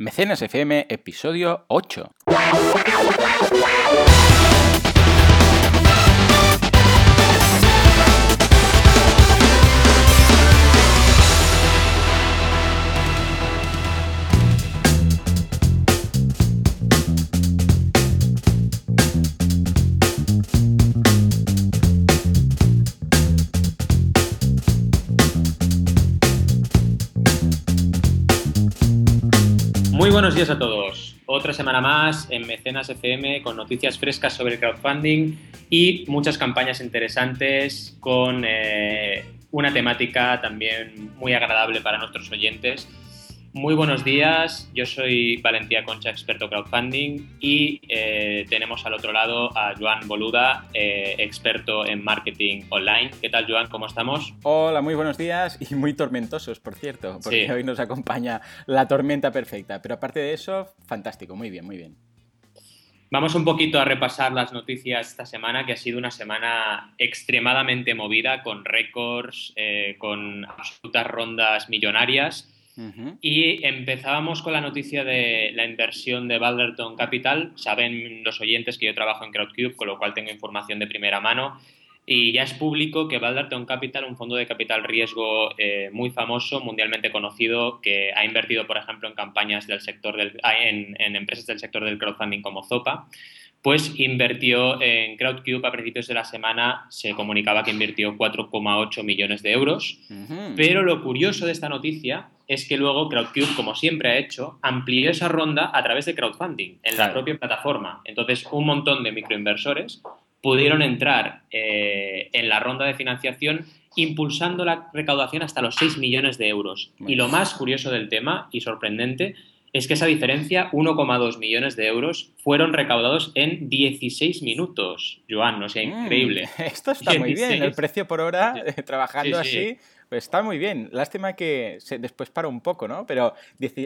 Mecenas FM, episodio 8. Días a todos. Otra semana más en Mecenas FM con noticias frescas sobre el crowdfunding y muchas campañas interesantes con eh, una temática también muy agradable para nuestros oyentes. Muy buenos días, yo soy Valentía Concha, experto crowdfunding, y eh, tenemos al otro lado a Joan Boluda, eh, experto en marketing online. ¿Qué tal, Joan? ¿Cómo estamos? Hola, muy buenos días y muy tormentosos, por cierto, porque Sí. hoy nos acompaña la tormenta perfecta. Pero aparte de eso, fantástico, muy bien, muy bien. Vamos un poquito a repasar las noticias esta semana, que ha sido una semana extremadamente movida, con récords, eh, con absolutas rondas millonarias. Y empezábamos con la noticia de la inversión de Balderton Capital. Saben los oyentes que yo trabajo en Crowdcube, con lo cual tengo información de primera mano. Y ya es público que Balderton Capital, un fondo de capital riesgo eh, muy famoso, mundialmente conocido, que ha invertido, por ejemplo, en campañas del sector del, en empresas del sector del crowdfunding como Zopa, pues invirtió en Crowdcube a principios de la semana, se comunicaba que invirtió 4,8 millones de euros. Pero lo curioso de esta noticia es que luego Crowdcube, como siempre ha hecho, amplió esa ronda a través de crowdfunding en Claro. la propia plataforma. Entonces, un montón de microinversores pudieron entrar eh, en la ronda de financiación impulsando la recaudación hasta los 6 millones de euros. Y lo más curioso del tema y sorprendente es que esa diferencia, 1,2 millones de euros, fueron recaudados en 16 minutos. Joan, no sea Mm, increíble. Esto está muy bien, el 16. precio por hora, eh, trabajando Sí, sí. así, pues está muy bien. Lástima que se, después para un poco, ¿no? Pero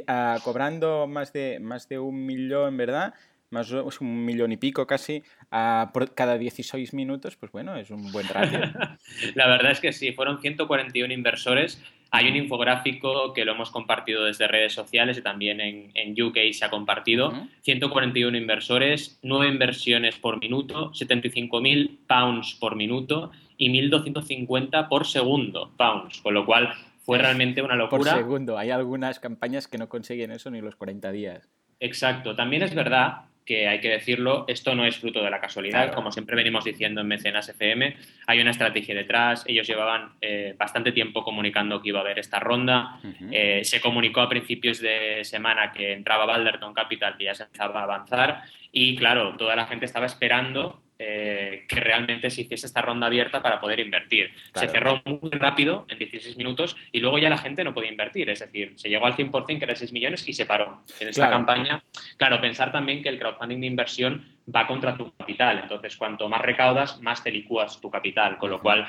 ah, cobrando más de, más de un millón, ¿verdad? Más un millón y pico casi ah, por cada 16 minutos, pues bueno, es un buen ratio. La verdad es que sí, fueron 141 inversores. Hay un infográfico que lo hemos compartido desde redes sociales y también en, en UK se ha compartido. Ujú. 141 inversores, 9 inversiones por minuto, 75.000 pounds por minuto y 1.250 por segundo pounds, con lo cual fue realmente una Por locura. segundo, hay algunas campañas que no consiguen eso ni los 40 días. Exacto. También es verdad que hay que decirlo, esto no es fruto de la casualidad, Claro. como siempre venimos diciendo en Mecenas FM, hay una estrategia detrás, ellos llevaban eh, bastante tiempo comunicando que iba a haber esta ronda. Eh, se comunicó a principios de semana que entraba Balderton Capital, que ya se empezaba a avanzar, y claro, toda la gente estaba esperando eh, que realmente se hiciese esta ronda abierta para poder invertir. Claro. Se cerró muy rápido, en 16 minutos, y luego ya la gente no podía invertir, es decir, se llegó al 100%, que era 6 millones, y se paró. En esta Claro. campaña, claro, pensar también que el crowdfunding de inversión va contra tu capital, entonces cuanto más recaudas, más te licúas tu capital, con lo cual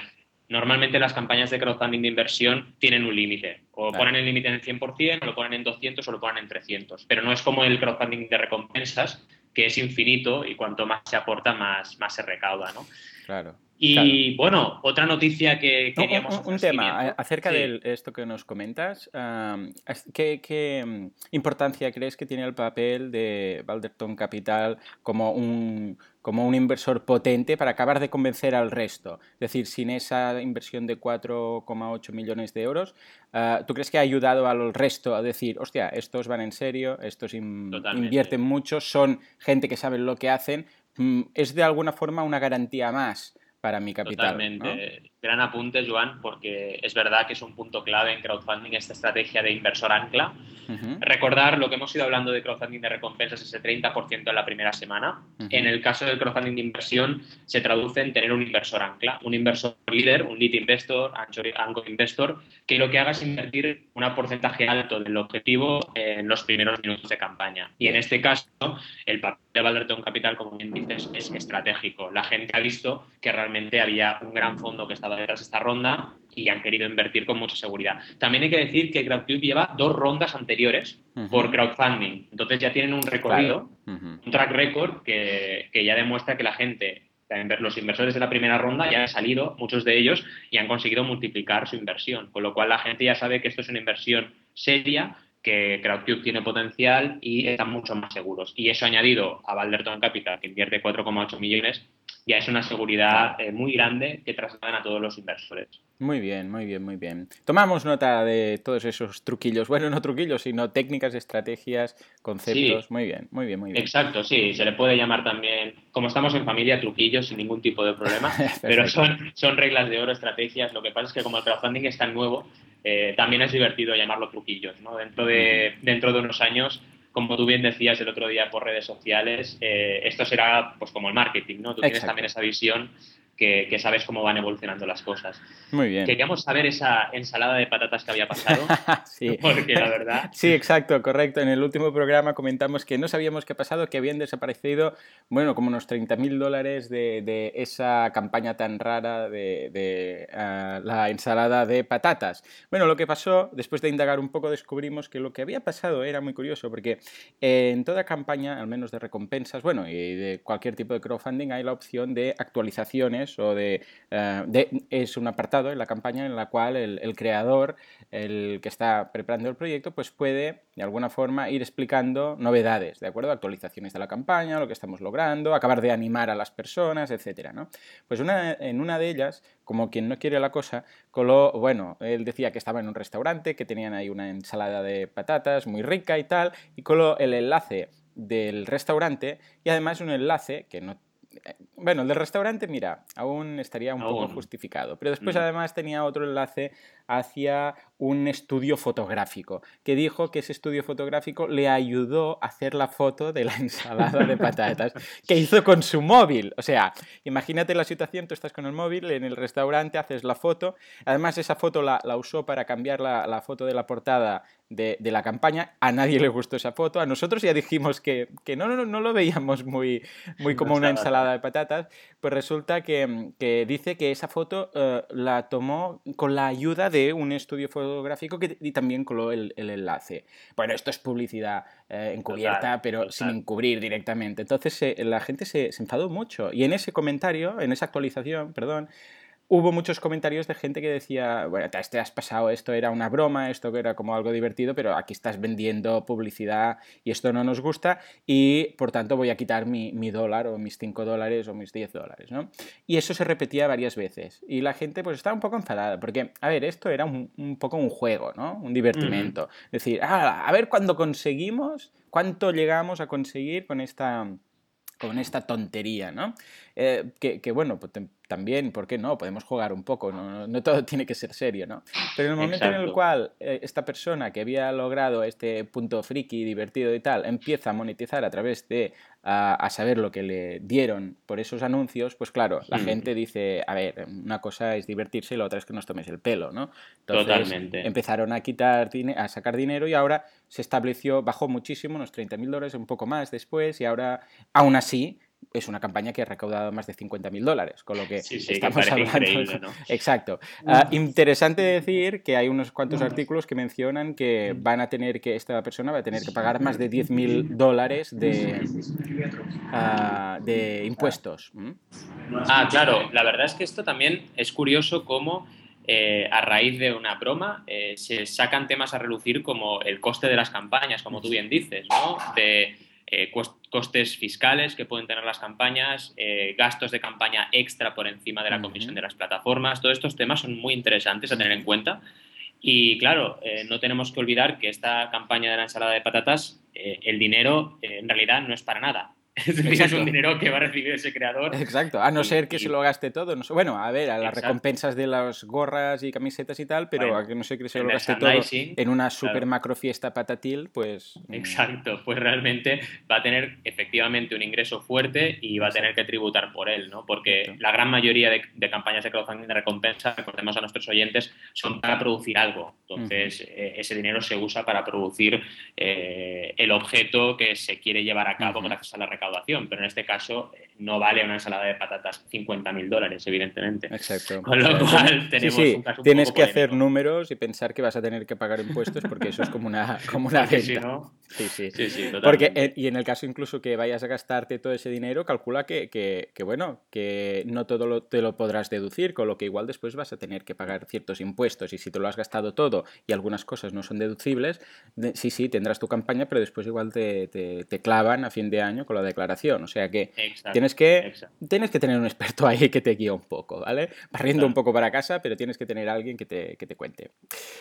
Normalmente las campañas de crowdfunding de inversión tienen un límite. O Claro. ponen el límite en 100%, o lo ponen en 200 o lo ponen en 300. Pero no es como el crowdfunding de recompensas, que es infinito y cuanto más se aporta, más, más se recauda. ¿no? Claro. Y bueno, otra noticia que No, un- queríamos un, un hacer tema acerca Sí. de esto que nos comentas. ¿qué, qué, mm, importancia crees que tiene el papel de Balderton Capital como un, como un inversor potente para acabar de convencer al resto? Es decir, sin esa inversión de 4,8 millones de euros, ah, ¿tú crees que ha ayudado al resto a decir, hostia, estos van en serio, estos in- Totalmente. invierten mucho, son gente que sabe lo que hacen? Mm, Es de alguna forma una garantía más para mi capital. ¿no? Totalmente. Gran apunte, Joan, porque es verdad que es un punto clave en crowdfunding esta estrategia de inversor ancla. Recordar lo que hemos ido hablando de crowdfunding de recompensas, ese 30% en la primera semana. En el caso del crowdfunding de inversión, se traduce en tener un inversor ancla, un inversor líder, un lead investor, anchor investor, que lo que haga es invertir un porcentaje alto del objetivo en los primeros minutos de campaña. Y en este caso, el papel de Balderton Capital, como bien dices, es estratégico. La gente ha visto que realmente había un gran fondo que estaba detrás de esta ronda y han querido invertir con mucha seguridad. También hay que decir que Crowdcube lleva dos rondas anteriores por crowdfunding. Entonces ya tienen un recorrido, un track record que, que ya demuestra que la gente, los inversores de la primera ronda ya han salido, muchos de ellos, y han conseguido multiplicar su inversión. Con lo cual la gente ya sabe que esto es una inversión seria que CrowdCube tiene potencial y están mucho más seguros. Y eso añadido a Valderton Capital, que invierte 4,8 millones, ya es una seguridad eh, muy grande que trasladan a todos los inversores. Muy bien, muy bien, muy bien. Tomamos nota de todos esos truquillos, bueno, no truquillos, sino técnicas, estrategias, conceptos. Muy bien, muy bien, muy bien. Exacto, sí, se le puede llamar también, como estamos en familia, truquillos sin ningún tipo de problema, pero son, son reglas de oro, estrategias. Lo que pasa es que como el crowdfunding es tan nuevo, eh, también es divertido llamarlo truquillos, ¿no? Dentro de, dentro de unos años como tú bien decías el otro día por redes sociales, eh, esto será pues como el marketing, ¿no? Tú tienes también esa visión que, sabes cómo van evolucionando las cosas. Muy bien. Queríamos saber esa ensalada de patatas que había pasado. sí. Porque la verdad. Sí, exacto, correcto. En el último programa comentamos que no sabíamos qué ha pasado, que habían desaparecido, bueno, como unos 30.000 dólares de, esa campaña tan rara de, ah, la ensalada de patatas. Bueno, lo que pasó, después de indagar un poco, descubrimos que lo que había pasado era muy curioso, porque en toda campaña, al menos de recompensas, bueno, y de cualquier tipo de crowdfunding, hay la opción de actualizaciones o eh, de, es un apartado en la campaña en la cual el, creador, el que está preparando el proyecto, pues puede de alguna forma ir explicando novedades, ¿de acuerdo? Actualizaciones de la campaña, lo que estamos logrando, acabar de animar a las personas, etcétera, ¿no? Pues una, en una de ellas, como quien no quiere la cosa, coló, bueno, él decía que estaba en un restaurante, que tenían ahí una ensalada de patatas muy rica y tal, y coló el enlace del restaurante y además un enlace que no bueno, el del restaurante, mira, aún estaría un poco justificado. Pero después, mm. además, tenía otro enlace hacia un estudio fotográfico, que dijo que ese estudio fotográfico le ayudó a hacer la foto de la ensalada de patatas que hizo con su móvil. O sea, imagínate la situación, tú estás con el móvil en el restaurante, haces la foto, además esa foto la, usó para cambiar la, foto de la portada de, la campaña, a nadie le gustó esa foto, a nosotros ya dijimos que, no, no, no, lo veíamos muy, muy como una ensalada de patatas, pues resulta que, dice que esa foto eh, la tomó con la ayuda de un estudio fotográfico que, y también coló el, enlace. Bueno, esto es publicidad eh, encubierta, pero sin encubrir directamente. Entonces la gente se, se enfadó mucho. Y en ese comentario, en esa actualización, perdón, hubo muchos comentarios de gente que decía, bueno, te has pasado, esto era una broma, esto era como algo divertido, pero aquí estás vendiendo publicidad y esto no nos gusta y por tanto voy a quitar mi, dólar o mis 5 dólares o mis 10 dólares, ¿no? Y eso se repetía varias veces y la gente pues estaba un poco enfadada porque, a ver, esto era un, poco un juego, ¿no? Un divertimento. Es decir, ah, a ver cuándo conseguimos, cuánto llegamos a conseguir con esta con esta tontería, ¿no? Eh, que, bueno, pues también, ¿por qué no? Podemos jugar un poco, no, todo tiene que ser serio, ¿no? Pero en el momento en el cual eh, esta persona que había logrado este punto friki, divertido y tal, empieza a monetizar a través de a, saber lo que le dieron por esos anuncios, pues claro, la hmm. gente dice, a ver, una cosa es divertirse y la otra es que nos tomes el pelo, ¿no? Entonces, Totalmente. empezaron a quitar, a sacar dinero y ahora se estableció, bajó muchísimo, unos 30.000 dólares, un poco más después y ahora, aún así, es una campaña que ha recaudado más de 50.000 dólares, con lo que estamos hablando. Exacto. Ah, interesante decir que hay unos cuantos artículos que mencionan que van a tener que, esta persona va a tener que pagar más de 10.000 dólares de, ah, de impuestos. Ah, claro. La verdad es que esto también es curioso cómo. Eh, a raíz de una broma, eh, se sacan temas a relucir como el coste de las campañas, como tú bien dices, ¿no? De eh, costes fiscales que pueden tener las campañas, eh, gastos de campaña extra por encima de la comisión de las plataformas. Todos estos temas son muy interesantes a tener en cuenta. Y claro, eh, no tenemos que olvidar que esta campaña de la ensalada de patatas, el dinero en realidad no es para nada. Es un dinero que va a recibir ese creador. Exacto, a no ser que se lo gaste todo. No bueno, a ver, a las recompensas de las gorras y camisetas y tal, pero a que no sé que se lo gaste todo en una super macro fiesta patatil, pues... Mm. Exacto, pues realmente va a tener efectivamente un ingreso fuerte y va a tener que tributar por él, ¿no? Porque la gran mayoría de, campañas de crowdfunding de recompensa, recordemos a nuestros oyentes, son para producir algo. Entonces, eh, ese dinero se usa para producir eh, el objeto que se quiere llevar a cabo gracias a la recompensa recaudación, pero en este caso eh, no vale una ensalada de patatas 50.000 dólares, evidentemente. Exacto. Con lo cual tenemos sí, sí. un caso un Tienes poco que hacer números y pensar que vas a tener que pagar impuestos porque eso es como una, como una venta. si no- Sí, sí. Sí, sí, Porque, eh, y en el caso incluso que vayas a gastarte todo ese dinero, calcula que, que- que, bueno, que no todo lo, te lo podrás deducir, con lo que igual después vas a tener que pagar ciertos impuestos. Y si te lo has gastado todo y algunas cosas no son deducibles, de- sí, sí, tendrás tu campaña, pero después igual te, te- te clavan a fin de año con la declaración. O sea que Exacto, tienes que, exacto. tienes que tener un experto ahí que te guíe un poco, ¿vale? Barriendo Claro. un poco para casa, pero tienes que tener a alguien que te, que te cuente.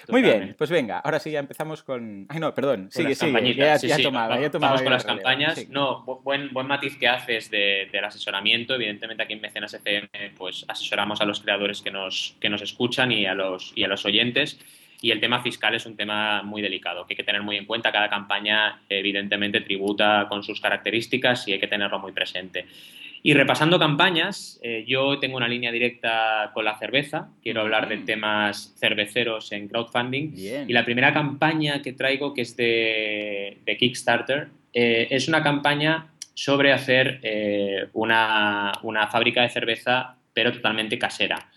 Muy bien, Totalmente. pues venga, ahora sí ya empezamos con... Ay, no, perdón, Con sigue, sigue, ya, Sí, ya sí, tomaba, vamos- ya tomaba Vamos con las campañas. sí. No, bu- buen, buen matiz que haces de- del asesoramiento. Evidentemente aquí en Mecenas FM pues asesoramos a los creadores que nos, que nos escuchan y a, los, y a los oyentes. Y el tema fiscal es un tema muy delicado, que hay que tener muy en cuenta. Cada campaña, evidentemente, tributa con sus características y hay que tenerlo muy presente. Y repasando campañas, eh, yo tengo una línea directa con la cerveza. Quiero hablar de temas cerveceros en crowdfunding. Bien. Y la primera campaña que traigo, que es de, de Kickstarter, eh, es una campaña sobre hacer eh, una, una fábrica de cerveza, pero totalmente casera.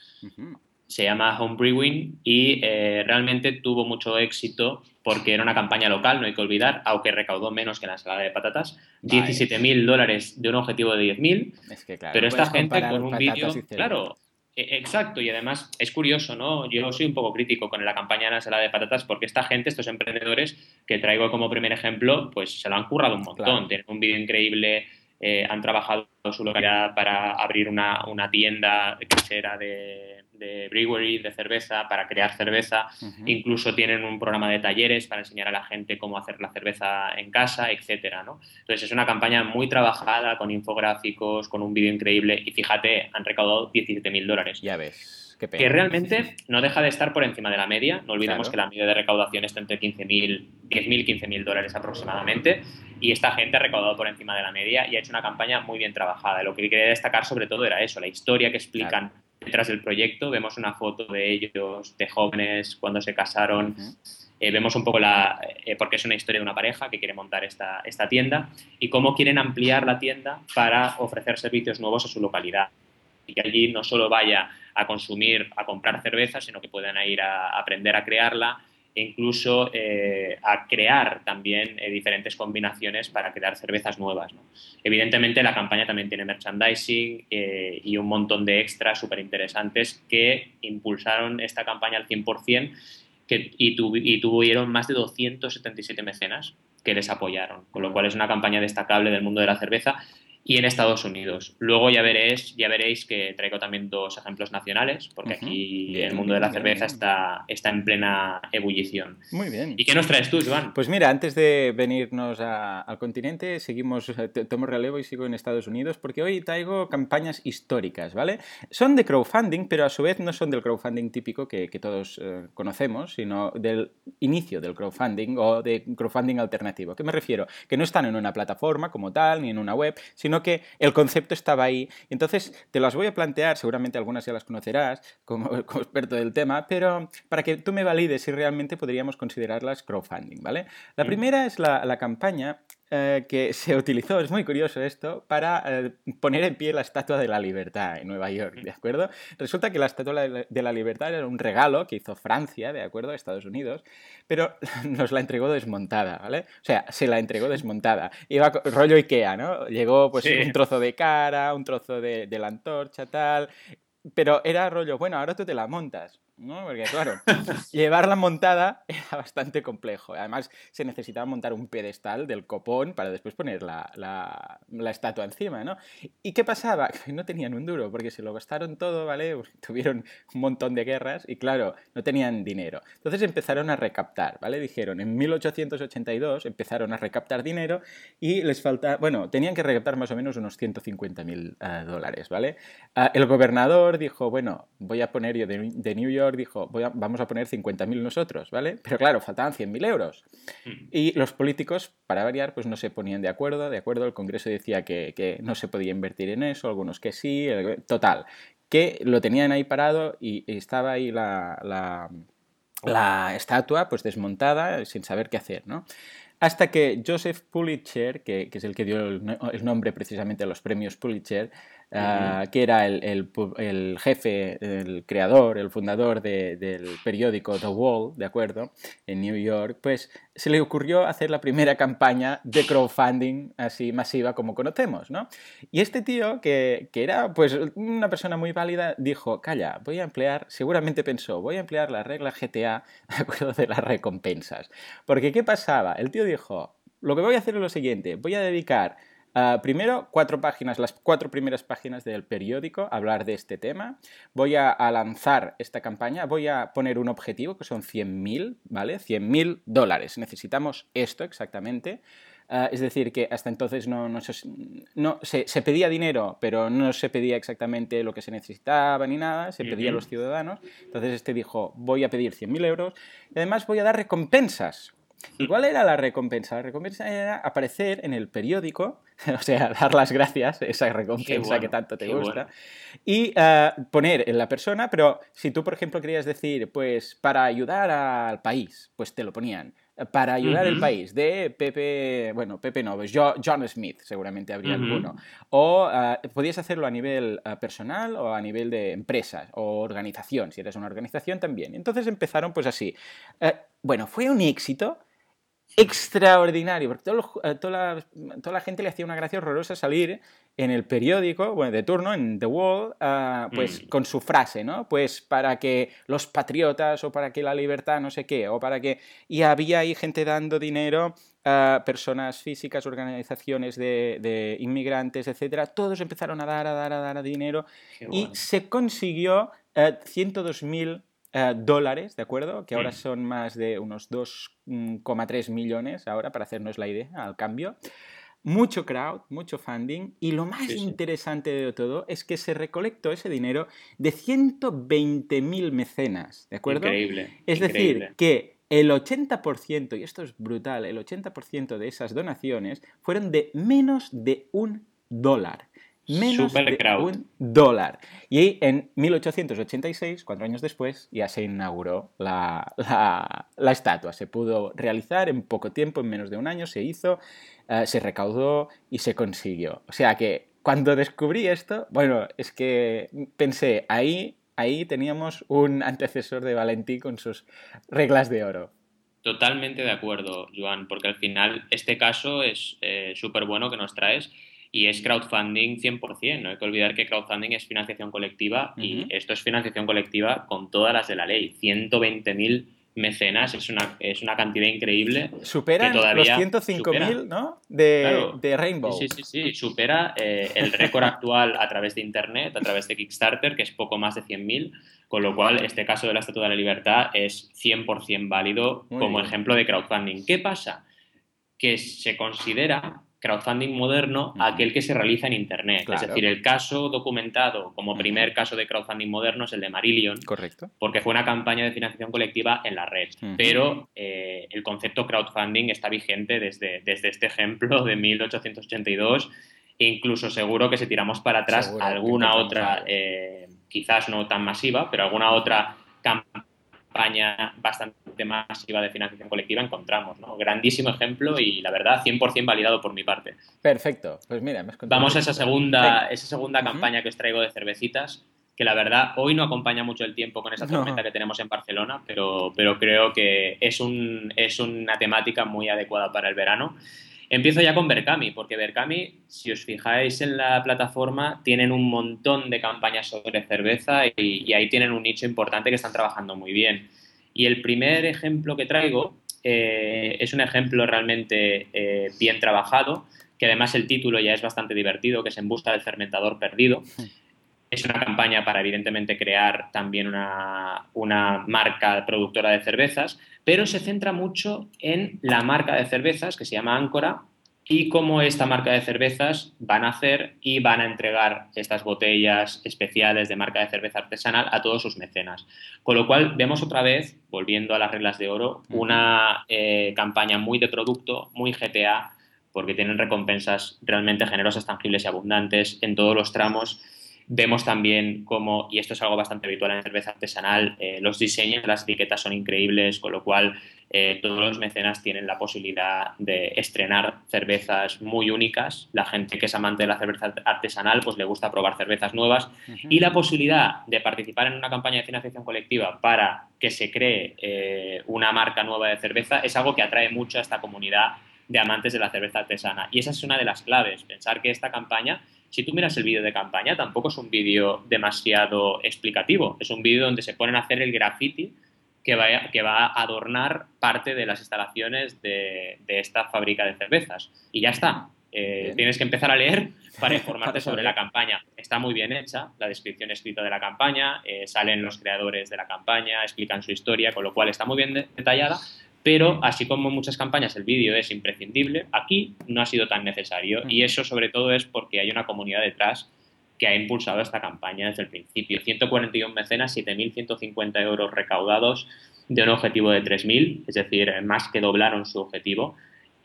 Se llama Home Brewing y eh, realmente tuvo mucho éxito porque era una campaña local, no hay que olvidar, aunque recaudó menos que la ensalada de patatas. Vale. 17.000 dólares de un objetivo de 10.000 Es que claro, pero esta gente con un vídeo, claro, e- exacto, y además es curioso, ¿no? Yo soy un poco crítico con la campaña de la ensalada de patatas porque esta gente, estos emprendedores que traigo como primer ejemplo, pues se lo han currado un montón, Claro. tienen un vídeo increíble, eh, han trabajado su localidad para abrir una, una tienda casera de, de brewery, de cerveza, para crear cerveza, Ujú. Incluso tienen un programa de talleres para enseñar a la gente cómo hacer la cerveza en casa, etcétera, ¿no? Entonces es una campaña muy trabajada, con infográficos, con un vídeo increíble y fíjate, han recaudado 17.000 dólares. Ya ves, qué pena. Que realmente no deja de estar por encima de la media. No olvidemos Claro. que la media de recaudación está entre 15.000, 10.000, 15.000 dólares aproximadamente. Y esta gente ha recaudado por encima de la media y ha hecho una campaña muy bien trabajada. Lo que quería destacar sobre todo era eso, la historia que explican detrás del proyecto. Vemos una foto de ellos, de jóvenes, cuando se casaron. Eh, vemos un poco la. eh, porque es una historia de una pareja que quiere montar esta, esta tienda y cómo quieren ampliar la tienda para ofrecer servicios nuevos a su localidad. Y que allí no solo vaya a consumir, a comprar cerveza, sino que puedan ir a aprender a crearla e incluso eh, a crear también eh, diferentes combinaciones para crear cervezas nuevas. Evidentemente la campaña también tiene merchandising eh, y un montón de extras súper interesantes que impulsaron esta campaña al 100% que, y tuvieron más de 277 mecenas que les apoyaron, con lo cual es una campaña destacable del mundo de la cerveza y en Estados Unidos. Luego ya veréis, ya veréis que traigo también dos ejemplos nacionales, porque aquí Bien, el mundo de la bien, cerveza bien. está, está en plena ebullición. Muy bien. ¿Y qué nos traes tú, Joan? Pues mira, antes de venirnos a- al continente, seguimos, eh, tomo relevo y sigo en Estados Unidos porque hoy traigo campañas históricas, ¿vale? Son de crowdfunding, pero a su vez no son del crowdfunding típico que, que todos eh, conocemos, sino del inicio del crowdfunding o de crowdfunding alternativo. ¿A qué me refiero? Que no están en una plataforma como tal, ni en una web, sino que el concepto estaba ahí. Entonces, te las voy a plantear, seguramente algunas ya las conocerás como, como experto del tema, pero para que tú me valides si realmente podríamos considerarlas crowdfunding, ¿vale? La Mm. primera es la, la campaña eh, que se utilizó, es muy curioso esto, para eh, poner en pie la Estatua de la Libertad en Nueva York, ¿de acuerdo? Resulta que la Estatua de la- Libertad era un regalo que hizo Francia, ¿de acuerdo?, a Estados Unidos, pero nos la entregó desmontada, ¿vale? O sea, se la entregó desmontada. Iba rollo Ikea, ¿no? Llegó pues Sí. un trozo de cara, un trozo de, de la antorcha, tal, pero era rollo, bueno, ahora tú te la montas, ¿no? Porque claro, llevarla montada era bastante complejo. Además, se necesitaba montar un pedestal del copón para después poner la, la- la estatua encima, ¿no? ¿Y qué pasaba? Que no tenían un duro, porque se lo gastaron todo, ¿vale? Tuvieron un montón de guerras y claro, no tenían dinero. Entonces empezaron a recaptar, ¿vale? Dijeron, en 1882 empezaron a recaptar dinero y les falta, bueno, tenían que recaptar más o menos unos 150.000 eh, dólares, ¿vale? Ah, el gobernador dijo, bueno, voy a poner yo de, de New York, dijo, voy a- vamos a poner 50.000 nosotros, ¿vale? Pero claro, faltaban 100.000 euros. Mm. Y los políticos, para variar, pues no se ponían de acuerdo, de acuerdo, el Congreso decía que, que no se podía invertir en eso, algunos que sí, el- total, que lo tenían ahí parado y, y estaba ahí la, la- la estatua pues desmontada sin saber qué hacer, ¿no? hasta que Joseph Pulitzer, que, es el que dio el, nombre precisamente a los premios Pulitzer, ah, que era el, jefe, el creador, el fundador del periódico The Wall, ¿de acuerdo? En New York, pues se le ocurrió hacer la primera campaña de crowdfunding así masiva como conocemos, ¿no? Y este tío, que, que era pues una persona muy válida, dijo, calla, voy a emplear, seguramente pensó, voy a emplear la regla GTA, ¿de acuerdo? De las recompensas. Porque, ¿qué pasaba? El tío dijo, lo que voy a hacer es lo siguiente, voy a dedicar ah, primero cuatro páginas, las cuatro primeras páginas del periódico a hablar de este tema, voy a, lanzar esta campaña, voy a poner un objetivo que son 100.000, ¿vale? 100.000 dólares, necesitamos esto exactamente. Ah, es decir, que hasta entonces no, no, se, se, pedía dinero, pero no se pedía exactamente lo que se necesitaba ni nada, se pedía a los ciudadanos. Entonces este dijo, voy a pedir 100.000 euros y además voy a dar recompensas. ¿Cuál era la recompensa? La recompensa era aparecer en el periódico, o sea, dar las gracias, esa recompensa que tanto te gusta, y eh, poner en la persona, pero si tú, por ejemplo, querías decir, pues, para ayudar al país, pues te lo ponían. Para ayudar al país, de Pepe, bueno, Pepe no, pues John Smith, seguramente habría alguno. O eh, podías hacerlo a nivel eh, personal o a nivel de empresa o organización, si eres una organización también. Entonces empezaron pues así. bueno, fue un éxito extraordinario, porque eh, toda, la, gente le hacía una gracia horrorosa salir en el periódico, bueno, de turno, en The Wall, ah, pues mm. con su frase, ¿no? Pues para que los patriotas o para que la libertad, no sé qué, o para que... Y había ahí gente dando dinero a personas físicas, organizaciones de, inmigrantes, etcétera. Todos empezaron a dar, a dar, a dar dinero y se consiguió 102.000 eh, dólares, ¿de acuerdo? Que ahora mm. son más de unos 2,3 millones ahora, para hacernos la idea al cambio. Mucho crowd, mucho funding y lo más interesante de todo es que se recolectó ese dinero de 120.000 mecenas, ¿de acuerdo? Increíble. Es decir, que el 80%, y esto es brutal, el 80% de esas donaciones fueron de menos de un dólar menos de un dólar. Y en 1886, cuatro años después, ya se inauguró la, la, estatua. Se pudo realizar en poco tiempo, en menos de un año, se hizo, eh, se recaudó y se consiguió. O sea que cuando descubrí esto, bueno, es que pensé, ahí, ahí teníamos un antecesor de Valentí con sus reglas de oro. Totalmente de acuerdo, Joan, porque al final este caso es eh, súper bueno que nos traes y es crowdfunding 100%. No hay que olvidar que crowdfunding es financiación colectiva y esto es financiación colectiva con todas las de la ley. 120.000 mecenas es una, es una cantidad increíble. Supera los 105.000 ¿no? De, de, Rainbow. Sí, sí, sí. Supera eh, el récord actual a través de Internet, a través de Kickstarter, que es poco más de 100.000. Con lo cual, este caso de la Estatua de la Libertad es 100% válido como ejemplo de crowdfunding. ¿Qué pasa? Que se considera crowdfunding moderno aquel que se realiza en Internet. Es decir, el caso documentado como primer caso de crowdfunding moderno es el de Marillion. Correcto. Porque fue una campaña de financiación colectiva en la red. Pero eh, el concepto crowdfunding está vigente desde, desde este ejemplo de 1882. E incluso seguro que si tiramos para atrás alguna otra, eh, quizás no tan masiva, pero alguna otra campaña España bastante masiva de financiación colectiva encontramos. ¿no? Grandísimo ejemplo y la verdad 100% validado por mi parte. Perfecto. Pues mira, me has Vamos a esa segunda, esa segunda campaña que os traigo de cervecitas que la verdad hoy no acompaña mucho el tiempo con esa tormenta que tenemos en Barcelona, pero, pero creo que es, un, es una temática muy adecuada para el verano. Empiezo ya con Berkami, porque Berkami, si os fijáis en la plataforma, tienen un montón de campañas sobre cerveza y, ahí tienen un nicho importante que están trabajando muy bien. Y el primer ejemplo que traigo eh, es un ejemplo realmente eh, bien trabajado, que además el título ya es bastante divertido, que es En busca del fermentador perdido. Es una campaña para, evidentemente, crear también una, una marca productora de cervezas, pero se centra mucho en la marca de cervezas que se llama Áncora y cómo esta marca de cervezas van a hacer y van a entregar estas botellas especiales de marca de cerveza artesanal a todos sus mecenas. Con lo cual vemos otra vez, volviendo a las reglas de oro, una eh, campaña muy de producto, muy GTA, porque tienen recompensas realmente generosas, tangibles y abundantes en todos los tramos Vemos también cómo, y esto es algo bastante habitual en cerveza artesanal, eh, los diseños de las etiquetas son increíbles, con lo cual eh, todos los mecenas tienen la posibilidad de estrenar cervezas muy únicas. La gente que es amante de la cerveza artesanal, pues le gusta probar cervezas nuevas. Y la posibilidad de participar en una campaña de financiación colectiva para que se cree eh, una marca nueva de cerveza es algo que atrae mucho a esta comunidad de amantes de la cerveza artesana. Y esa es una de las claves, pensar que esta campaña si tú miras el vídeo de campaña, tampoco es un vídeo demasiado explicativo. Es un vídeo donde se ponen a hacer el graffiti que va, que va a adornar parte de las instalaciones de, esta fábrica de cervezas. Y ya está. Eh, tienes que empezar a leer para informarte sobre la campaña. Está muy bien hecha, la descripción escrita de la campaña, eh, salen los creadores de la campaña, explican su historia, con lo cual está muy bien detallada, pero así como en muchas campañas el vídeo es imprescindible, aquí no ha sido tan necesario y eso sobre todo es porque hay una comunidad detrás que ha impulsado esta campaña desde el principio. 141 mecenas, 7.150 euros recaudados de un objetivo de 3.000, es decir, más que doblaron su objetivo.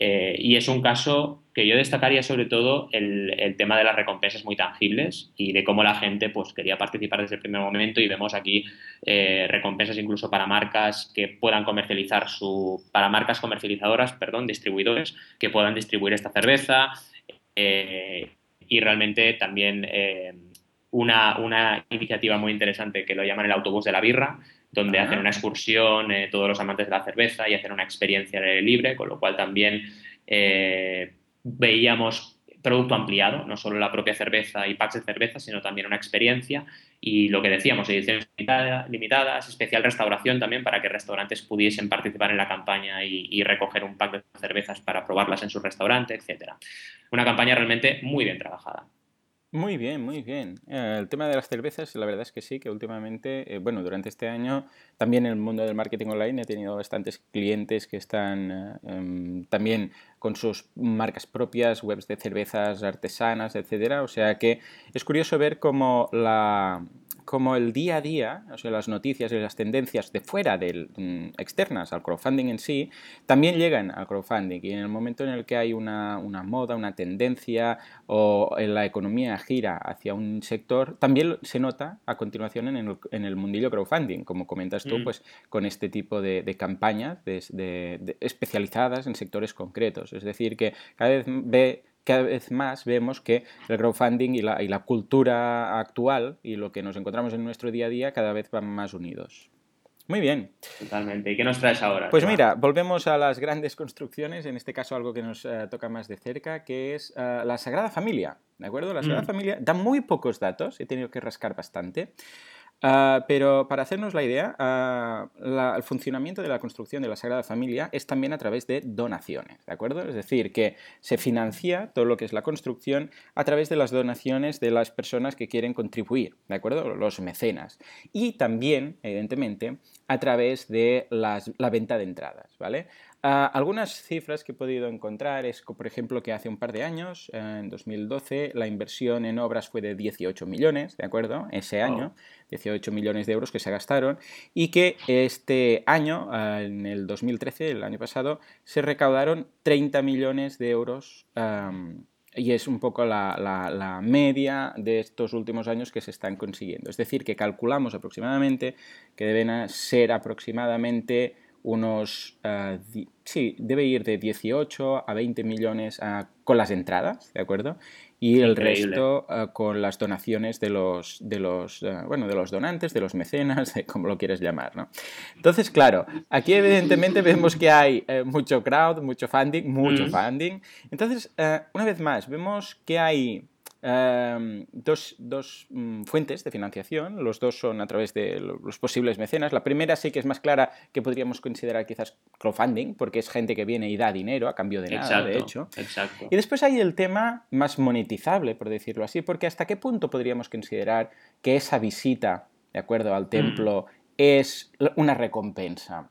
Eh, y es un caso que yo destacaría sobre todo el, tema de las recompensas muy tangibles y de cómo la gente pues, quería participar desde el primer momento y vemos aquí eh, recompensas incluso para marcas que puedan comercializar su, para marcas comercializadoras, perdón, distribuidores que puedan distribuir esta cerveza eh, y realmente también una, una, iniciativa muy interesante que lo llaman el autobús de la birra, donde hacen una excursión eh, todos los amantes de la cerveza y hacen una experiencia libre, con lo cual también eh, veíamos producto ampliado, no solo la propia cerveza y packs de cerveza, sino también una experiencia y lo que decíamos, ediciones limitadas, especial restauración también para que restaurantes pudiesen participar en la campaña y, y, recoger un pack de cervezas para probarlas en su restaurante, etc. Una campaña realmente muy bien trabajada. Muy bien, muy bien. Eh, el tema de las cervezas, la verdad es que sí, que últimamente, eh, bueno, durante este año, también el mundo del marketing online he tenido bastantes clientes que están eh, em, también con sus marcas propias, webs de cervezas artesanas, etcétera. O sea que es curioso ver cómo la, como el día a día, o sea, las noticias y las tendencias de fuera del, mm, externas al crowdfunding en sí, también llegan al crowdfunding. Y en el momento en el que hay una, una moda, una tendencia o en la economía gira hacia un sector, también se nota a continuación en el, en el mundillo crowdfunding, como comentas tú, mm. pues con este tipo de, de campañas de, especializadas en sectores concretos. Es decir, que cada vez ve cada vez más vemos que el crowdfunding y la, y la cultura actual y lo que nos encontramos en nuestro día a día cada vez van más unidos. Muy bien. Totalmente. ¿Y qué nos traes ahora? Pues mira, volvemos a las grandes construcciones, en este caso algo que nos eh, toca más de cerca, que es eh, la Sagrada Familia. ¿De acuerdo? La Sagrada mm. Familia da muy pocos datos, he tenido que rascar bastante. Ah, pero para hacernos la idea, ah, el funcionamiento de la construcción de la Sagrada Familia es también a través de donaciones, ¿de acuerdo? Es decir, que se financia todo lo que es la construcción a través de las donaciones de las personas que quieren contribuir, ¿de acuerdo? Los mecenas. Y también, evidentemente, a través de la venta de entradas, ¿vale? Ah, algunas cifras que he podido encontrar es, por ejemplo, que hace un par de años, en 2012, la inversión en obras fue de 18 millones, ¿de acuerdo? Ese año, 18 millones de euros que se gastaron y que este año, ah, en el 2013, el año pasado, se recaudaron 30 millones de euros. y es un poco la, la, media de estos últimos años que se están consiguiendo. Es decir, que calculamos aproximadamente que deben ser aproximadamente unos, uh, sí, debe ir de 18 a 20 millones uh, con las entradas, ¿de acuerdo? Y el resto uh, con las donaciones de los, de los, bueno, de los donantes, de los mecenas, de como lo quieres llamar, ¿no? Entonces, claro, aquí evidentemente vemos que hay mucho crowd, mucho funding, mucho mm. funding. Entonces, una vez más, vemos que hay Em, dos, dos mm, fuentes de financiación, los dos son a través de los posibles mecenas. La primera sí que es más clara que podríamos considerar quizás crowdfunding, porque es gente que viene y da dinero a cambio de nada, de hecho. Exacto. Y después hay el tema más monetizable, por decirlo así, porque hasta qué punto podríamos considerar que esa visita, de acuerdo al templo, es una recompensa.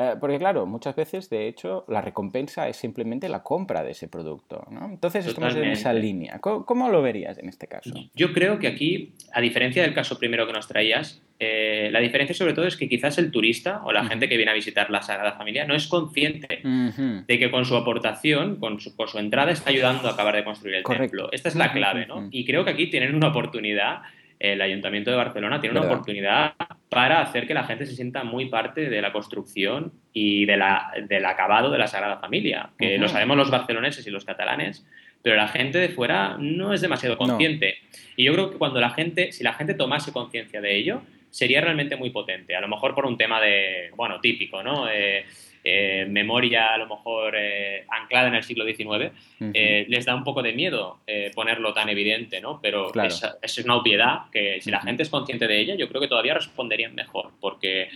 Eh, porque claro, muchas veces, de hecho, la recompensa es simplemente la compra de ese producto. ¿no? Entonces estamos en esa línea. ¿Cómo, lo verías en este caso? Yo creo que aquí, a diferencia del caso primero que nos traías, eh, la diferencia sobre todo es que quizás el turista o la gente que viene a visitar la Sagrada Familia no es consciente de que con su aportación, con su, su, entrada, está ayudando a acabar de construir el templo. Esta es la clave, ¿no? Y creo que aquí tienen una oportunidad el Ayuntamiento de Barcelona tiene una oportunidad para hacer que la gente se sienta muy parte de la construcción y de la, del acabado de la Sagrada Familia, que lo sabemos los barceloneses y los catalanes, pero la gente de fuera no es demasiado consciente. Y yo creo que cuando la gente, si la gente tomase conciencia de ello, sería realmente muy potente. A lo mejor por un tema de, bueno, típico, ¿no? Eh, eh, memoria a lo mejor eh, anclada en el siglo XIX, eh, les da un poco de miedo ponerlo tan evidente, ¿no? Pero es, es, una obviedad que si la gente es consciente de ella, yo creo que todavía responderían mejor, porque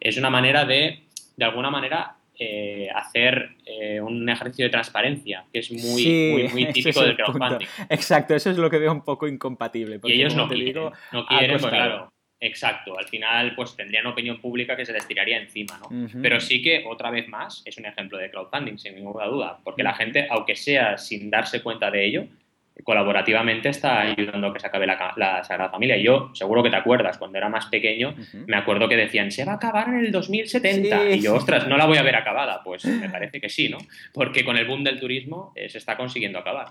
es una manera de, de alguna manera, hacer un ejercicio de transparencia, que es muy, muy, típico del crowdfunding. Exacto, eso es lo que veo un poco incompatible. Y ellos no quieren, no quieren, pues claro, Exacto, al final pues tendrían opinión pública que se les tiraría encima, ¿no? Pero sí que otra vez más es un ejemplo de crowdfunding, sin ninguna duda, porque la gente, aunque sea sin darse cuenta de ello, colaborativamente está ayudando a que se acabe la, Sagrada Familia. Yo, seguro que te acuerdas, cuando era más pequeño, me acuerdo que decían, se va a acabar en el 2070. y yo, ostras, no la voy a ver acabada. Pues me parece que sí, ¿no? Porque con el boom del turismo eh, se está consiguiendo acabar.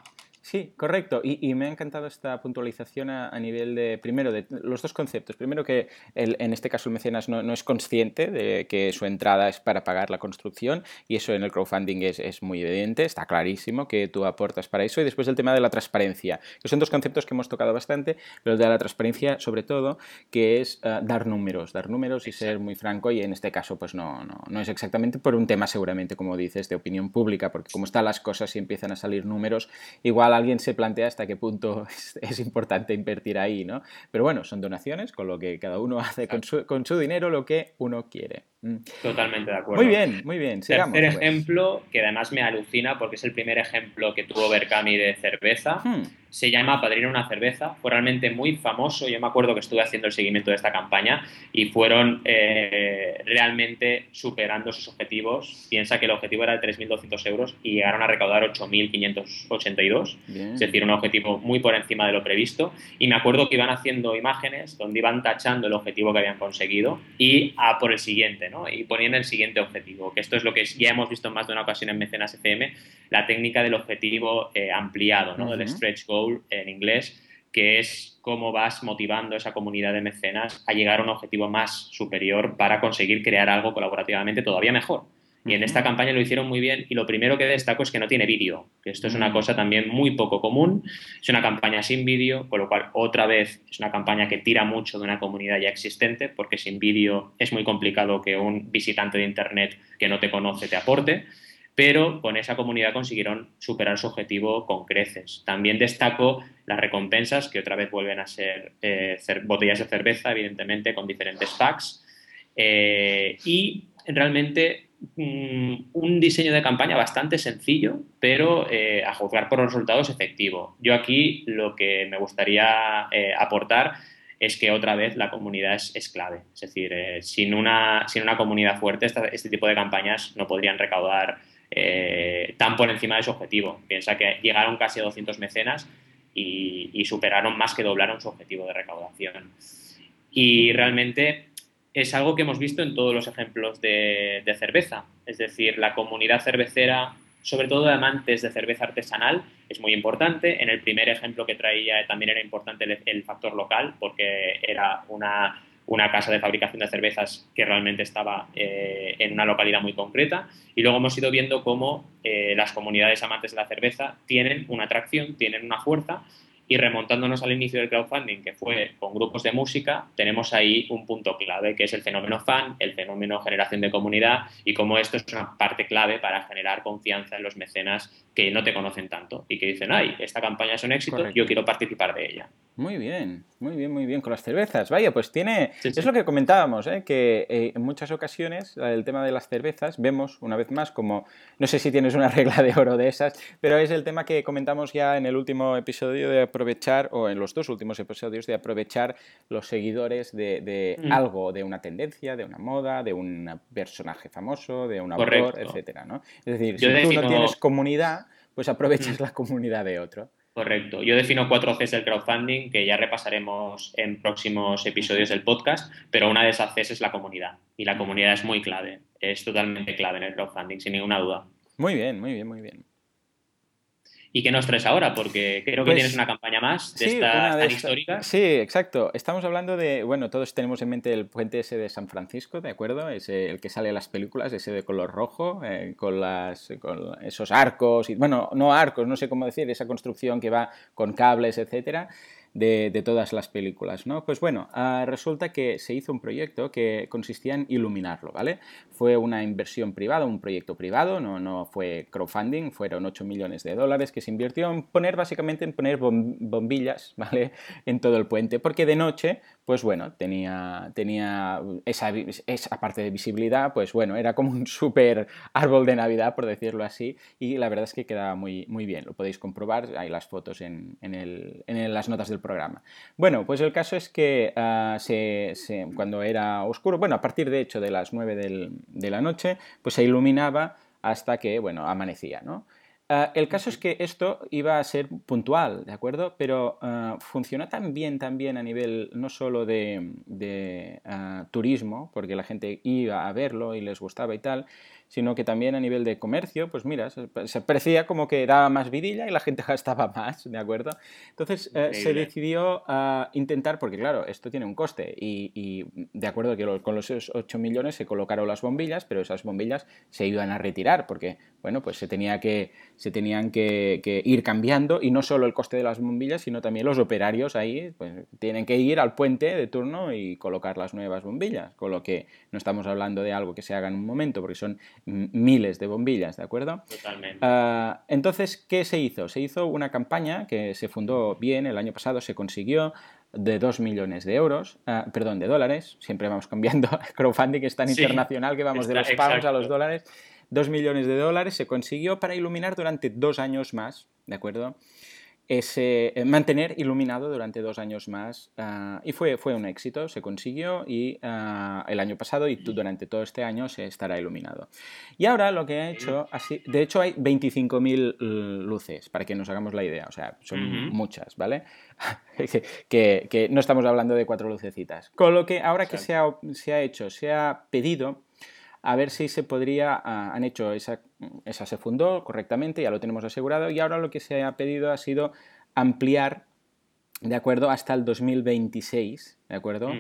Sí, correcto. Y, me ha encantado esta puntualización a, nivel de, primero, de los dos conceptos. Primero, que en este caso el mecenas no, es consciente de que su entrada es para pagar la construcción y eso en el crowdfunding es, muy evidente, está clarísimo que tú aportas para eso. Y después el tema de la transparencia, que son dos conceptos que hemos tocado bastante, pero el de la transparencia sobre todo, que es eh, dar números, dar números y ser muy franco y en este caso pues no, no, no es exactamente por un tema seguramente, como dices, de opinión pública, porque como están las cosas y empiezan a salir números, igual alguien se plantea hasta qué punto es, importante invertir ahí, ¿no? Pero bueno, son donaciones, con lo que cada uno hace con su, dinero lo que uno quiere. Mm. Totalmente de acuerdo. Muy bien, muy bien. Sigamos, Tercer pues. ejemplo, que además me alucina porque es el primer ejemplo que tuvo Berkami de cerveza. Hmm se llama Padrino una cerveza, fue realmente muy famoso, yo me acuerdo que estuve haciendo el seguimiento de esta campaña y fueron eh, realmente superando sus objetivos. Piensa que el objetivo era de 3.200 euros y llegaron a recaudar 8.582, es decir, un objetivo muy por encima de lo previsto. Y me acuerdo que iban haciendo imágenes donde iban tachando el objetivo que habían conseguido y a por el siguiente, ¿no? Y ponían el siguiente objetivo, que esto es lo que ya hemos visto en más de una ocasión en Mecenas FM, la técnica del objetivo eh, ampliado, ¿no? Del stretch goal en inglés, que es cómo vas motivando esa comunidad de mecenas a llegar a un objetivo más superior para conseguir crear algo colaborativamente todavía mejor. Y en esta campaña lo hicieron muy bien y lo primero que destaco es que no tiene vídeo, que esto es una cosa también muy poco común. Es una campaña sin vídeo, con lo cual otra vez es una campaña que tira mucho de una comunidad ya existente, porque sin vídeo es muy complicado que un visitante de Internet que no te conoce te aporte pero con esa comunidad consiguieron superar su objetivo con creces. También destaco las recompensas, que otra vez vuelven a ser eh, botellas de cerveza, evidentemente, con diferentes packs. Eh, y realmente mm, un diseño de campaña bastante sencillo, pero eh, a juzgar por los resultados efectivo. Yo aquí lo que me gustaría aportar es que otra vez la comunidad es, clave. Es decir, sin, una, sin una comunidad fuerte, este tipo de campañas no podrían recaudar eh, tan por encima de su objetivo. Piensa que llegaron casi a 200 mecenas y, superaron más que doblaron su objetivo de recaudación. Y realmente es algo que hemos visto en todos los ejemplos de, cerveza. Es decir, la comunidad cervecera, sobre todo de amantes de cerveza artesanal, es muy importante. En el primer ejemplo que traía también era importante el factor local, porque era una una casa de fabricación de cervezas que realmente estaba eh, en una localidad muy concreta. Y luego hemos ido viendo cómo eh, las comunidades amantes de la cerveza tienen una atracción, tienen una fuerza. Y remontándonos al inicio del crowdfunding, que fue con grupos de música, tenemos ahí un punto clave, que es el fenómeno fan, el fenómeno generación de comunidad y cómo esto es una parte clave para generar confianza en los mecenas que no te conocen tanto y que dicen, ay, esta campaña es un éxito, yo quiero participar de ella. Muy bien, muy bien, muy bien. Con las cervezas, vaya, pues tiene. Es lo que comentábamos, ¿eh? que eh, en muchas ocasiones el tema de las cervezas vemos una vez más como. No sé si tienes una regla de oro de esas, pero es el tema que comentamos ya en el último episodio de aprovechar, o en los dos últimos episodios, de aprovechar los seguidores de, mm. algo, de una tendencia, de una moda, de un personaje famoso, de un autor, etcétera, ¿no? Es decir, si tú no tienes comunidad, pues aprovechas mm. la comunidad de otro. Correcto. Yo defino cuatro Cs del crowdfunding que ya repasaremos en próximos episodios del podcast, pero una de esas Cs es la comunidad. Y la comunidad es muy clave, es totalmente clave en el crowdfunding, sin ninguna duda. Muy bien, muy bien, muy bien. ¿Y qué nos traes ahora? Porque creo que pues tienes una campaña más de estas tan históricas. Sí, exacto. Estamos hablando de, bueno, todos tenemos en mente el puente ese de San Francisco, ¿de acuerdo? Ese, el que sale en las películas, ese de color rojo, eh, con, las, con esos arcos, y, bueno, no arcos, no sé cómo decir, esa construcción que va con cables, etcétera de, todas las películas, ¿no? Pues bueno, ah, resulta que se hizo un proyecto que consistía en iluminarlo, ¿vale? Fue una inversión privada, un proyecto privado, no, no fue crowdfunding, fueron 8 millones de dólares que se invirtió en poner, básicamente, en poner bombillas, ¿vale? En todo el puente, porque de noche, pues bueno, tenía, tenía esa, esa parte de visibilidad, pues bueno, era como un súper árbol de Navidad, por decirlo así, y la verdad es que quedaba muy, muy bien, lo podéis comprobar, hay las fotos en, en, el, en las notas del programa. Bueno, pues el caso es que ah, cuando era oscuro, bueno, a partir de hecho de las 9 de la noche, pues se iluminaba hasta que, bueno, amanecía, ¿no? Ah, el caso es que esto iba a ser puntual, ¿de acuerdo? Pero uh, funcionó tan bien, también a nivel no solo de, turismo, porque la gente iba a verlo y les gustaba y tal, sino que también a nivel de comercio, pues mira, se, parecía como que daba más vidilla y la gente gastaba más, ¿de acuerdo? Entonces eh, se decidió intentar, porque claro, esto tiene un coste y, de acuerdo que con los 8 millones se colocaron las bombillas, pero esas bombillas se iban a retirar porque, bueno, pues se, tenía que, se tenían que, ir cambiando y no solo el coste de las bombillas, sino también los operarios ahí, pues tienen que ir al puente de turno y colocar las nuevas bombillas, con lo que no estamos hablando de algo que se haga en un momento, porque son miles de bombillas, ¿de acuerdo? Totalmente. Ah, entonces, ¿qué se hizo? Se hizo una campaña que se fundó bien, el año pasado se consiguió de 2 millones de euros, ah, perdón, de dólares, siempre vamos cambiando, crowdfunding es tan internacional que vamos de los pagos a los dólares, 2 millones de dólares se consiguió para iluminar durante dos años más, ¿de acuerdo? ese, eh, mantener iluminado durante dos años más ah, y fue, fue un éxito, se consiguió y ah, el año pasado y durante todo este año se estará iluminado. Y ahora lo que ha hecho, así, de hecho hay 25.000 luces, para que nos hagamos la idea, o sea, son muchas, ¿vale? que, que, no estamos hablando de cuatro lucecitas. Con lo que ahora que se ha, se ha hecho, se ha pedido a ver si se podría, ah, han hecho esa, esa se fundó correctamente, ya lo tenemos asegurado, y ahora lo que se ha pedido ha sido ampliar ¿de acuerdo? Hasta el 2026, ¿de acuerdo?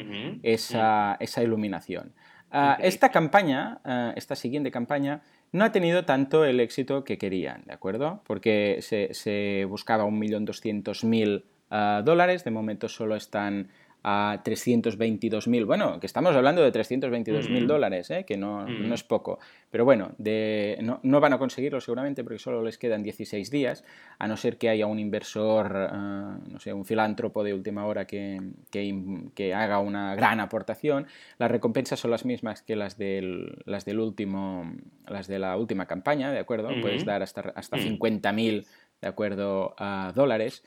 esa, esa, iluminación. Ah, esta campaña, ah, esta siguiente campaña, no ha tenido tanto el éxito que querían, ¿de acuerdo? Porque se, se buscaba 1.200.000 dólares, de momento solo están a 322.000. Bueno, que estamos hablando de 322.000 dólares, ¿eh? que no, no, es poco. Pero bueno, de, no, no, van a conseguirlo seguramente porque solo les quedan 16 días, a no ser que haya un inversor, uh, no sé, un filántropo de última hora que, que, que, haga una gran aportación. Las recompensas son las mismas que las del, las del último, las de la última campaña, ¿de acuerdo? Puedes dar hasta, hasta 50.000, ¿de acuerdo?, a dólares.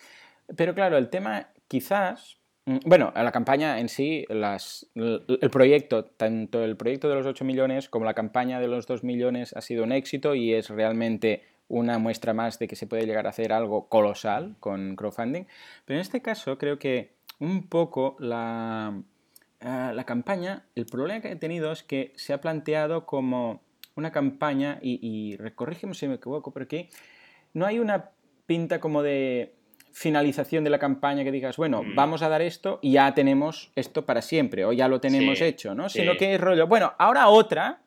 Pero claro, el tema quizás Mm, bueno, la campaña en sí, el proyecto, tanto el proyecto de los 8 millones como la campaña de los 2 millones ha sido un éxito y es realmente una muestra más de que se puede llegar a hacer algo colosal con crowdfunding. Pero en este caso creo que un poco la, ah, la campaña, el problema que ha tenido es que se ha planteado como una campaña, y, y si me equivoco, pero que no hay una pinta como de finalización de la campaña que digas, bueno, mm. vamos a dar esto y ya tenemos esto para siempre o ya lo tenemos hecho, ¿no? Sino que es rollo, bueno, ahora otra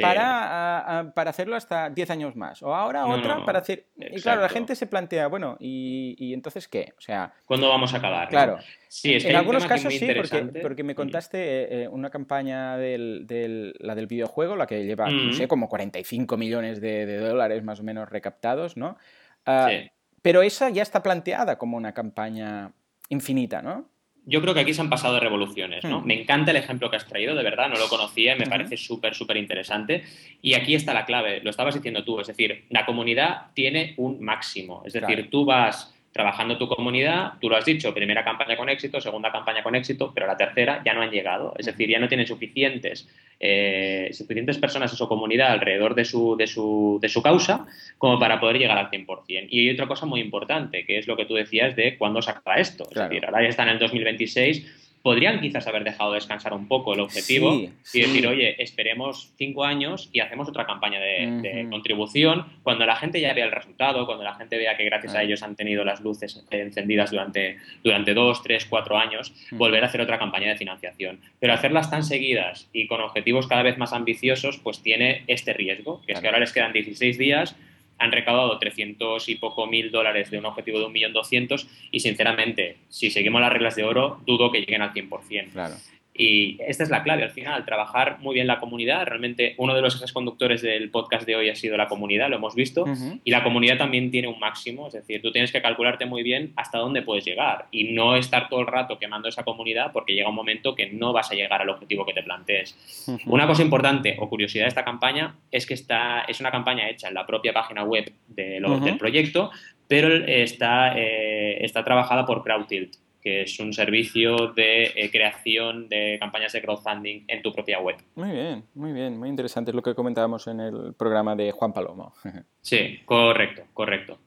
para, para hacerlo hasta 10 años más o ahora otra para hacer... Y claro, la gente se plantea, bueno, ¿y, entonces qué? O sea... ¿Cuándo vamos a acabar? Claro. Sí, en algunos casos sí, porque, porque, me mm. contaste eh, eh, una campaña del, del, la del videojuego, la que lleva, no sé, mm. como 45 millones de, dólares más o menos recaptados, ¿no? Ah, sí pero esa ya está planteada como una campaña infinita, ¿no? Yo creo que aquí se han pasado de revoluciones, ¿no? Hmm. Me encanta el ejemplo que has traído, de verdad, no lo conocía y me parece súper, súper interesante. Y aquí está la clave, lo estabas diciendo tú, es decir, la comunidad tiene un máximo, es decir, tú vas trabajando tu comunidad, tú lo has dicho, primera campaña con éxito, segunda campaña con éxito, pero la tercera ya no han llegado. Es decir, ya no tienen suficientes, eh, suficientes personas en su comunidad alrededor de su, de, su, de su causa como para poder llegar al 100%. Y hay otra cosa muy importante, que es lo que tú decías de cuándo se acaba esto. Es decir, ahora ya está en el 2026 podrían quizás haber dejado descansar un poco el objetivo y decir, oye, esperemos cinco años y hacemos otra campaña de, contribución cuando la gente ya vea el resultado, cuando la gente vea que gracias a ellos han tenido las luces encendidas durante, durante dos, tres, cuatro años, volver a hacer otra campaña de financiación. Pero hacerlas tan seguidas y con objetivos cada vez más ambiciosos, pues tiene este riesgo, que es que ahora les quedan 16 días han recaudado 300 y poco mil dólares de un objetivo de 1.200.000 y sinceramente, si seguimos las reglas de oro, dudo que lleguen al 100%. Claro. Y esta es la clave al final, trabajar muy bien la comunidad. Realmente uno de los ejes conductores del podcast de hoy ha sido la comunidad, lo hemos visto. Y la comunidad también tiene un máximo, es decir, tú tienes que calcularte muy bien hasta dónde puedes llegar y no estar todo el rato quemando esa comunidad porque llega un momento que no vas a llegar al objetivo que te plantees. Una cosa importante o curiosidad de esta campaña es que está, es una campaña hecha en la propia página web de del proyecto, pero está, eh, está trabajada por CrowdTilt que es un servicio de eh, creación de campañas de crowdfunding en tu propia web. Muy bien, muy bien, muy interesante. Es lo que comentábamos en el programa de Juan Palomo. sí, correcto, correcto.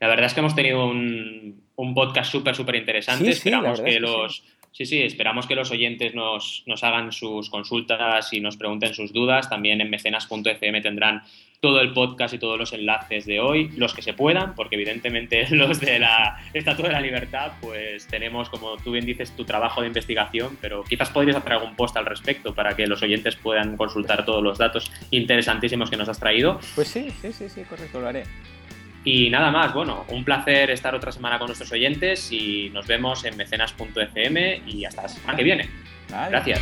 La verdad es que hemos tenido un, un podcast súper, súper interesante. Esperamos que los... Sí. sí. esperamos que los oyentes nos, nos, hagan sus consultas y nos pregunten sus dudas. También en mecenas.fm tendrán todo el podcast y todos los enlaces de hoy, los que se puedan, porque evidentemente los de la Estatua de la Libertad, pues tenemos, como tú bien dices, tu trabajo de investigación, pero quizás podrías hacer algún post al respecto para que los oyentes puedan consultar todos los datos interesantísimos que nos has traído. Pues sí, sí, sí, sí, correcto, lo haré. Y nada más, bueno, un placer estar otra semana con nuestros oyentes y nos vemos en mecenas.fm y hasta la semana que viene. Gracias.